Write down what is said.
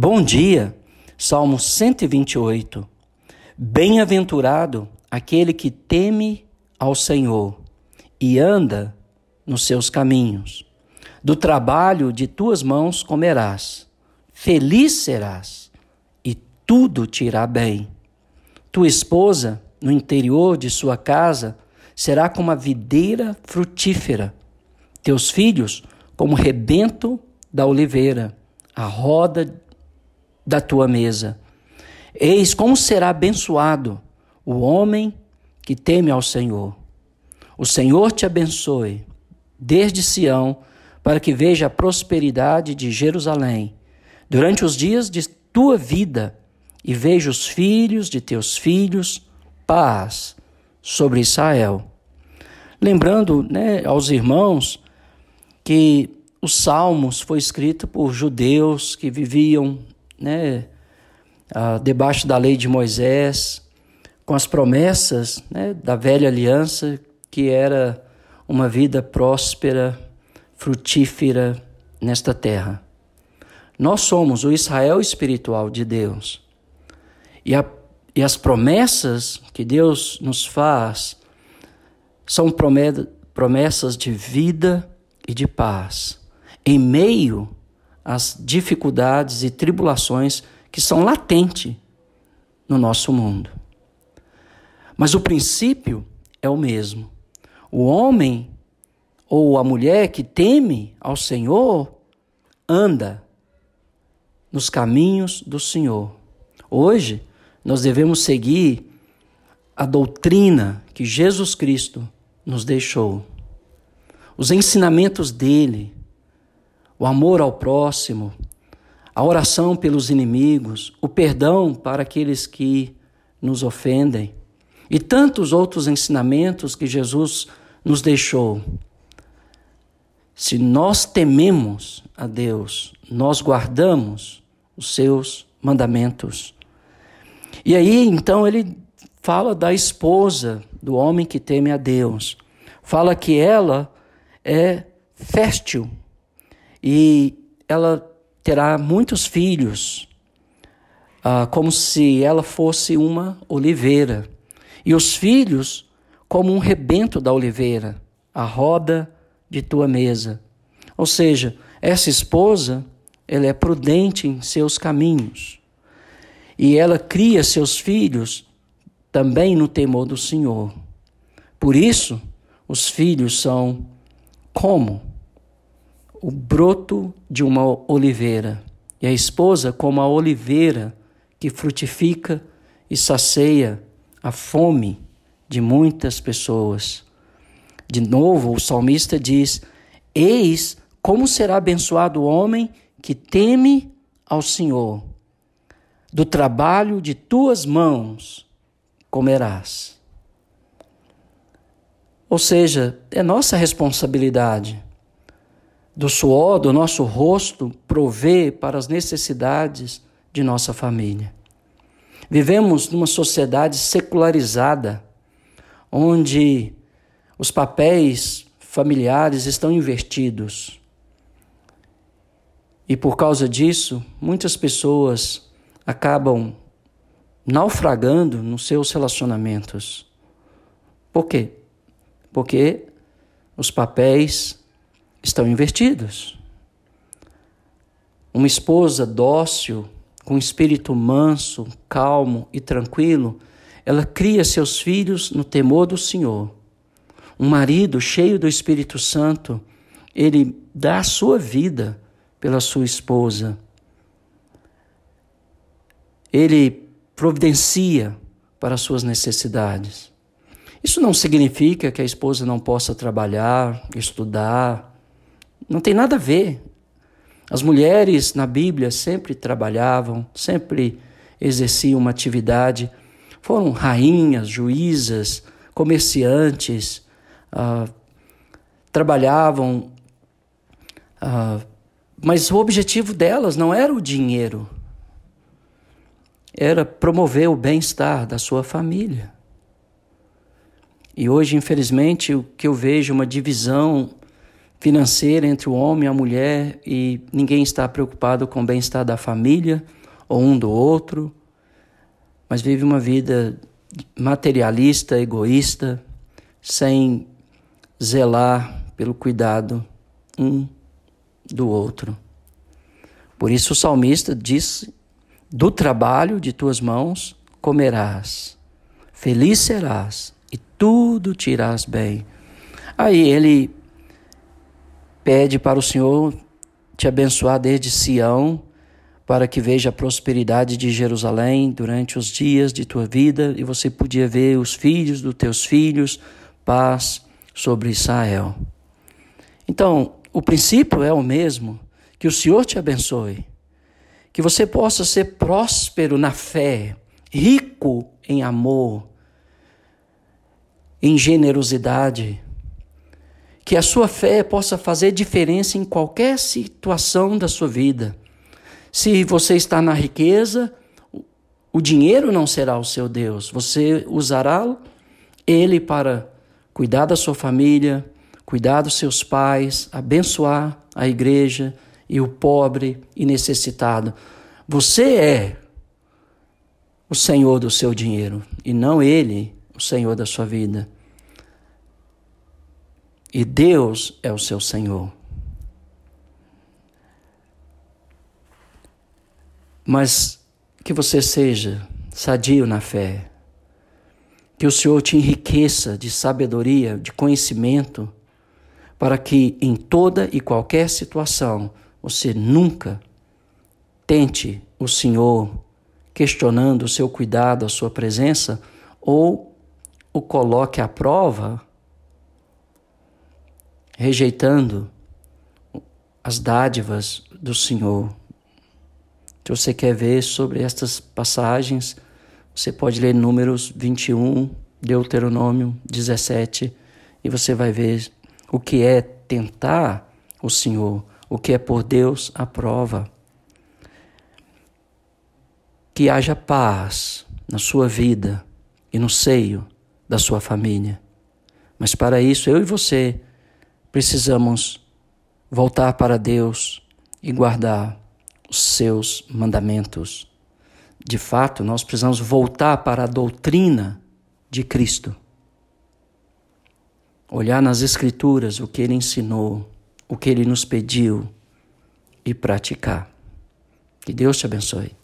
Bom dia, Salmo 128. Bem-aventurado aquele que teme ao Senhor e anda nos seus caminhos. Do trabalho de tuas mãos comerás, feliz serás, e tudo te irá bem. Tua esposa, no interior de sua casa, será como a videira frutífera, teus filhos, como o rebento da oliveira, a roda da tua mesa. Eis como será abençoado o homem que teme ao Senhor. O Senhor te abençoe desde Sião, para que veja a prosperidade de Jerusalém durante os dias de tua vida e veja os filhos de teus filhos, paz sobre Israel. Lembrando né, aos irmãos que os Salmos foi escrito por judeus que viviam né, debaixo da lei de Moisés, com as promessas né, da velha aliança, que era uma vida próspera, frutífera nesta terra. Nós somos o Israel espiritual de Deus. E, a, e as promessas que Deus nos faz são promessas de vida e de paz, em meio às dificuldades e tribulações que são latentes no nosso mundo. Mas o princípio é o mesmo. O homem ou a mulher que teme ao Senhor anda nos caminhos do Senhor. Hoje, nós devemos seguir a doutrina que Jesus Cristo nos deixou, os ensinamentos dele, o amor ao próximo, a oração pelos inimigos, o perdão para aqueles que nos ofendem e tantos outros ensinamentos que Jesus nos deixou. Se nós tememos a Deus, nós guardamos os seus mandamentos. E aí, então, ele fala da esposa do homem que teme a Deus. Fala que ela é fértil e ela terá muitos filhos, ah, como se ela fosse uma oliveira, e os filhos como um rebento da oliveira, a roda de tua mesa. Ou seja, essa esposa, ela é prudente em seus caminhos, e ela cria seus filhos também no temor do Senhor. Por isso, os filhos são como o broto de uma oliveira, e a esposa como a oliveira que frutifica e sacia a fome de muitas pessoas. De novo, o salmista diz: Eis como será abençoado o homem que teme ao Senhor. Do trabalho de tuas mãos comerás. Ou seja, é nossa responsabilidade do suor do nosso rosto prover para as necessidades de nossa família. Vivemos numa sociedade secularizada, onde os papéis familiares estão invertidos. E por causa disso, muitas pessoas acabam naufragando nos seus relacionamentos. Por quê? Porque os papéis estão invertidos. Uma esposa dócil, com espírito manso, calmo e tranquilo, ela cria seus filhos no temor do Senhor. Um marido cheio do Espírito Santo, ele dá a sua vida pela sua esposa. Ele providencia para as suas necessidades. Isso não significa que a esposa não possa trabalhar, estudar, não tem nada a ver. As mulheres na Bíblia sempre trabalhavam, sempre exerciam uma atividade. Foram rainhas, juízas, comerciantes, ah, trabalhavam, ah, mas o objetivo delas não era o dinheiro, era promover o bem-estar da sua família. E hoje, infelizmente, o que eu vejo é uma divisão financeira entre o homem e a mulher e ninguém está preocupado com o bem-estar da família ou um do outro, mas vive uma vida materialista, egoísta, sem zelar pelo cuidado um do outro. Por isso o salmista disse: Do trabalho de tuas mãos comerás, feliz serás e tudo te irás bem. Aí ele pede para o Senhor te abençoar desde Sião, para que veja a prosperidade de Jerusalém durante os dias de tua vida e você podia ver os filhos dos teus filhos, paz sobre Israel. Então, o princípio é o mesmo, que o Senhor te abençoe, que você possa ser próspero na fé, rico em amor, em generosidade, que a sua fé possa fazer diferença em qualquer situação da sua vida. Se você está na riqueza, o dinheiro não será o seu Deus. Você usará ele para cuidar da sua família, cuidar dos seus pais, abençoar a igreja e o pobre e necessitado. Você é o senhor do seu dinheiro e não ele o senhor da sua vida. E Deus é o seu Senhor. Mas que você seja sadio na fé, que o Senhor te enriqueça de sabedoria, de conhecimento, para que em toda e qualquer situação você nunca tente o Senhor questionando o seu cuidado, a sua presença, ou o coloque à prova rejeitando as dádivas do Senhor. Se você quer ver sobre estas passagens, você pode ler Números 21, Deuteronômio 17, e você vai ver o que é tentar o Senhor, o que é por Deus a prova. Que haja paz na sua vida e no seio da sua família. Mas para isso, eu e você precisamos voltar para Deus e guardar os seus mandamentos. De fato, nós precisamos voltar para a doutrina de Cristo. Olhar nas Escrituras o que ele ensinou, o que ele nos pediu e praticar. Que Deus te abençoe.